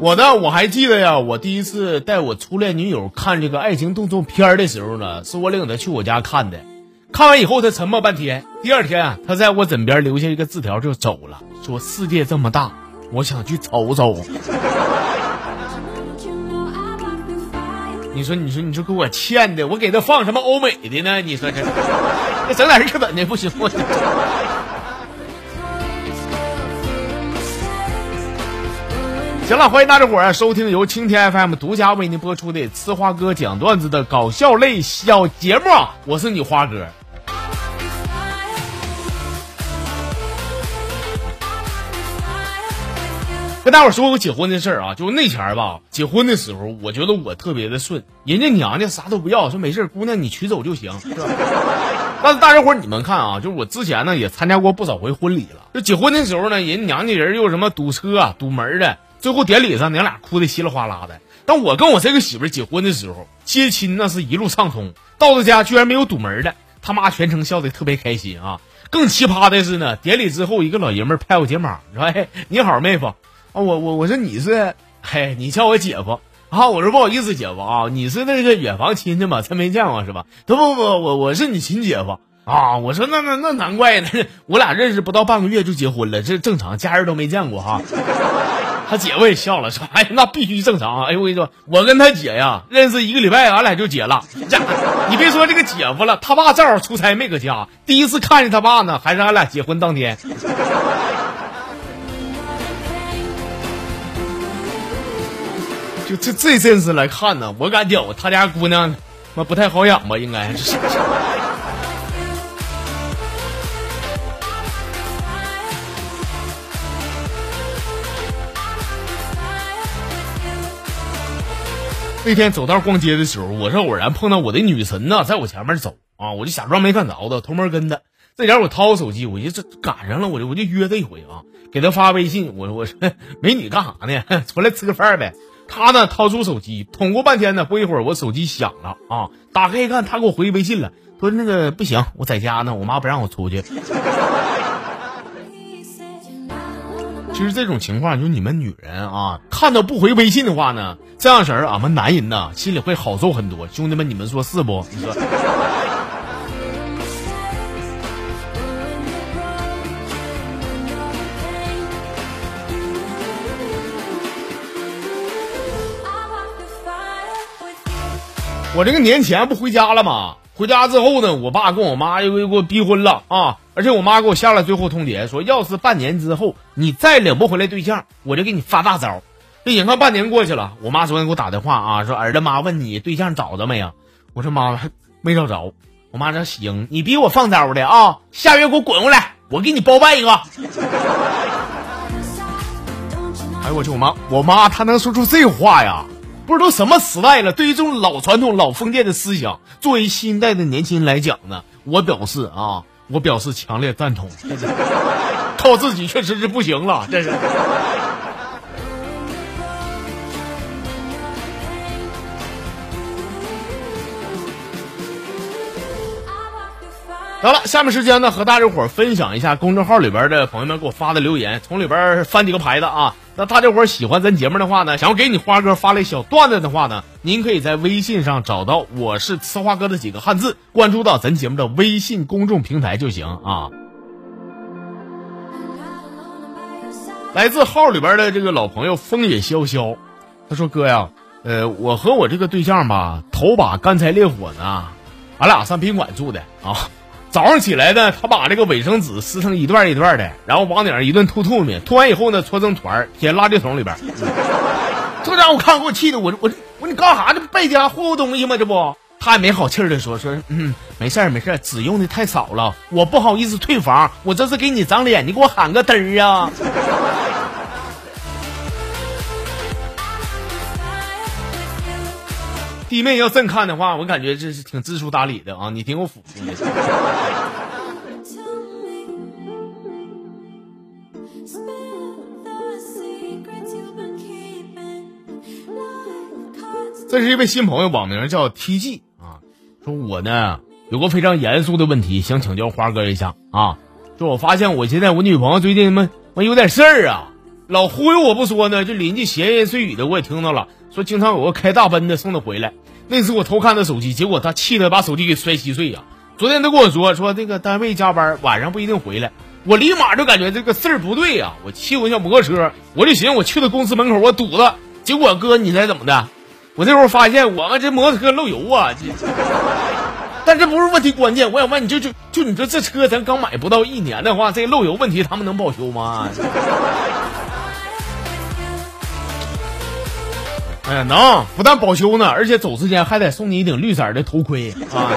我呢，我还记得呀，我第一次带我初恋女友看这个爱情动作片的时候呢，是我领她去我家看的。看完以后，她沉默半天。第二天啊，她在我枕边留下一个字条就走了，说世界这么大，我想去瞅瞅。你说，你说，你说给我欠的，我给她放什么欧美的呢？你说这，这整点日本的不行吗？行了，欢迎大家伙儿收听由青天 FM 独家为您播出的《呲花哥讲段子》的搞笑类小节目，我是你花哥。跟大伙儿说个结婚的事儿啊，就是那前儿吧，结婚的时候，我觉得我特别的顺，人家娘家啥都不要，说没事姑娘你娶走就行，是吧？但是大家伙儿你们看啊，就是我之前呢也参加过不少回婚礼了，就结婚的时候呢，人娘家人又什么堵车啊、堵门的。最后典礼上，娘俩哭的稀里哗啦的。但我跟我这个媳妇结婚的时候，接亲那是一路畅通，到了家居然没有堵门的。他妈全程笑得特别开心啊！更奇葩的是呢，典礼之后，一个老爷们拍我肩膀说：“哎，你好，妹夫啊！我我我说你是，嘿，你叫我姐夫啊！我说不好意思，姐夫啊，你是那个远房亲戚嘛？真没见过是吧？不不不，我我是你亲姐夫啊！我说那那那难怪呢，我俩认识不到半个月就结婚了，这正常，家人都没见过哈。”他姐夫也笑了，说：“哎，那必须正常。哎，我跟你说，我跟他姐呀认识一个礼拜，俺俩就结了。你别说这个姐夫了，他爸正好出差没搁家，第一次看见他爸呢，还是俺俩结婚当天。就这这阵势来看呢，我感觉他家姑娘，妈不太好养吧？应该是。”那天走道逛街的时候，我是偶然碰到我的女神呢，在我前面走啊，我就假装没看着的，偷摸跟她。这点我掏手机，我就这赶上了，我就我就约她一回啊，给她发微信，我我说美女干啥呢？出来吃个饭呗。她呢掏出手机，捅咕半天呢，不一会儿我手机响了啊，打开一看，她给我回微信了，说那个不行，我在家呢，我妈不让我出去。其实这种情况，就你们女人啊，看到不回微信的话呢，这样式儿，俺们男人呢心里会好受很多。兄弟们，你们说是不？你说。我这个年前不回家了吗？回家之后呢，我爸跟我妈又给我逼婚了啊！而且我妈给我下了最后通牒，说要是半年之后你再领不回来对象，我就给你发大招。这眼看半年过去了，我妈昨天给我打电话啊，说儿子妈问你对象找着没有？我说妈没找着。我妈说行，你逼我放招的啊！下月给我滚回来，我给你包办一个。哎我去，我妈我妈她能说出这话呀？不知道什么时代了，对于这种老传统、老封建的思想，作为新一代的年轻人来讲呢，我表示啊，我表示强烈赞同。靠自己确实是不行了，这是。得了，下面时间呢，和大家伙分享一下公众号里边的朋友们给我发的留言，从里边翻几个牌子啊。那大家伙喜欢咱节目的话呢，想要给你花哥发来小段子的话呢，您可以在微信上找到“我是呲花哥”的几个汉字，关注到咱节目的微信公众平台就行啊。来自号里边的这个老朋友风野潇潇，他说：“哥呀，呃，我和我这个对象吧，头把干柴烈火呢，俺俩上宾馆住的啊。”早上起来呢，他把这个卫生纸撕成一段一段的，然后往脸上一顿吐吐沫，吐完以后呢，搓成团填垃圾桶里边。这家伙看给我气的，我我我你干啥？这不败家霍霍东西吗？这不，他也没好气的说说，嗯，没事儿没事儿纸用的太少了，我不好意思退房，我这是给你长脸，你给我喊个嘚儿啊！弟妹要真看的话，我感觉这是挺知书达理的啊，你挺有福气的。这是一位新朋友，网名叫 T G 啊，说我呢有个非常严肃的问题想请教花哥一下啊，说我发现我现在我女朋友最近么么有点事儿啊，老忽悠我不说呢，就邻居闲言碎语的我也听到了，说经常有个开大奔的送他回来。那次我偷看他手机，结果他气得把手机给摔稀碎呀。昨天他跟我说说那个单位加班，晚上不一定回来。我立马就感觉这个事儿不对呀！我骑我小摩托车，我就寻思我去他公司门口我堵他。结果哥，你猜怎么的？我这会儿发现我们这摩托车漏油啊！这 但这不是问题关键，我想问你就就就你说这车咱刚买不到一年的话，这漏油问题他们能保修吗？哎呀，能，不但保修呢，而且走之前还得送你一顶绿色的头盔啊！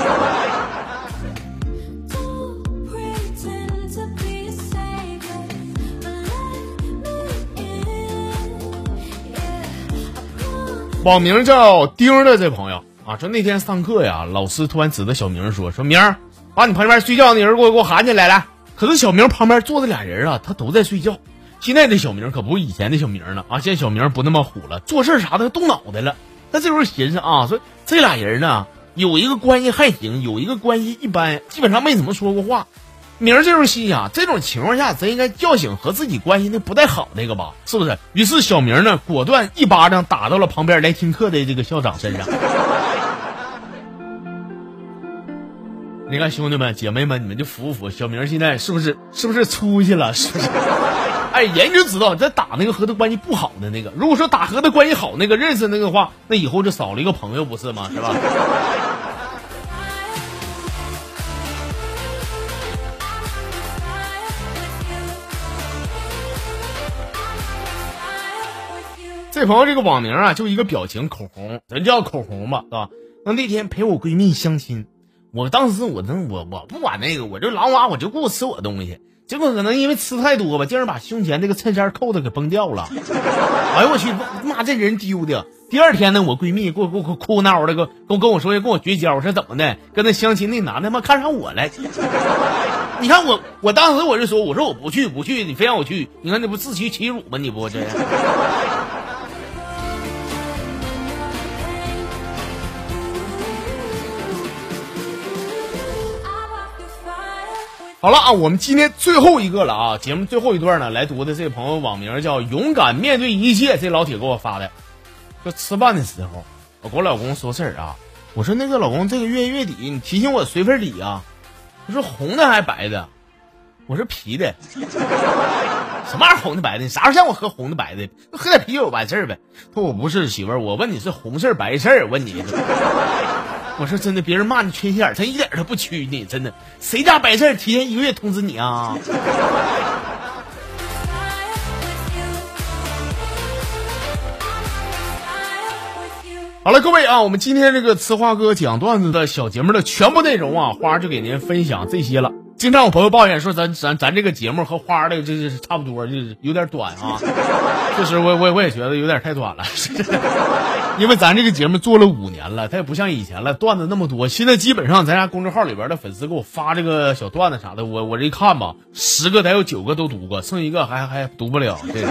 网名叫丁的这朋友啊，说那天上课呀，老师突然指着小明说：“说明儿，把你旁边睡觉那人给我给我喊起来来。”可是小明旁边坐着俩人啊，他都在睡觉。现在的小明可不是以前的小明了啊！现在小明不那么虎了，做事啥的动脑袋了。他这时候寻思啊，说这俩人呢，有一个关系还行，有一个关系一般，基本上没怎么说过话。明儿这时候心想，这种情况下，咱应该叫醒和自己关系那不太好那个吧，是不是？于是小明呢，果断一巴掌打到了旁边来听课的这个校长身上。你看兄弟们姐妹们，你们就服不服？小明现在是不是是不是出息了？是不是？哎，人就知道这打那个和他关系不好的那个。如果说打和他关系好那个认识那个话，那以后就少了一个朋友，不是吗？是吧？这朋友这个网名啊，就一个表情，口红，咱叫口红吧，是吧？那那天陪我闺蜜相亲，我当时我那我我不管那个，我就狼娃，我就顾吃我东西。结果可能因为吃太多吧，竟然把胸前这个衬衫扣子给崩掉了。哎呦我去，妈这人丢的！第二天呢，我闺蜜给我给我哭闹的，跟跟跟我说要跟我绝交，我说怎么的？跟那相亲那男的妈看上我了。你看我，我当时我就说，我说我不去不去，你非让我去，你看你不自取其辱吗？你不这？好了啊，我们今天最后一个了啊，节目最后一段呢，来读的这个朋友网名叫勇敢面对一切，这老铁给我发的，就吃饭的时候，我跟我老公说事儿啊，我说那个老公这个月月底你提醒我随份礼啊，他说红的还是白的，我说啤的，什么玩意儿红的白的，你啥时候见我喝红的白的，喝点啤酒完事儿呗。他说我不是媳妇儿，我问你是红事儿白事儿，问你。我说真的，别人骂你缺心眼，他一点都不屈你，真的。谁家白事提前一个月通知你啊？好了，各位啊，我们今天这个词花哥讲段子的小节目的全部内容啊，花就给您分享这些了。经常有朋友抱怨说，咱咱咱这个节目和花的这是差不多，就是有点短啊。确实，我我我也觉得有点太短了。因为咱这个节目做了五年了，它也不像以前了，段子那么多。现在基本上咱家公众号里边的粉丝给我发这个小段子啥的，我我这一看吧，十个得有九个都读过，剩一个还还读不了。对，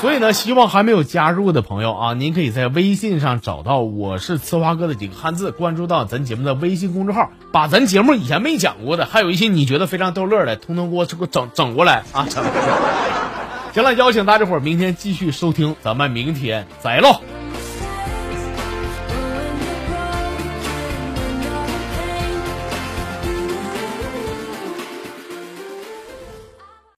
所以呢，希望还没有加入的朋友啊，您可以在微信上找到我是呲花哥的几个汉字，关注到咱节目的微信公众号，把咱节目以前没讲过的，还有一些你觉得非常逗乐的，通通给我这个整整过来啊！行了，邀请大家伙儿明天继续收听，咱们明天再唠。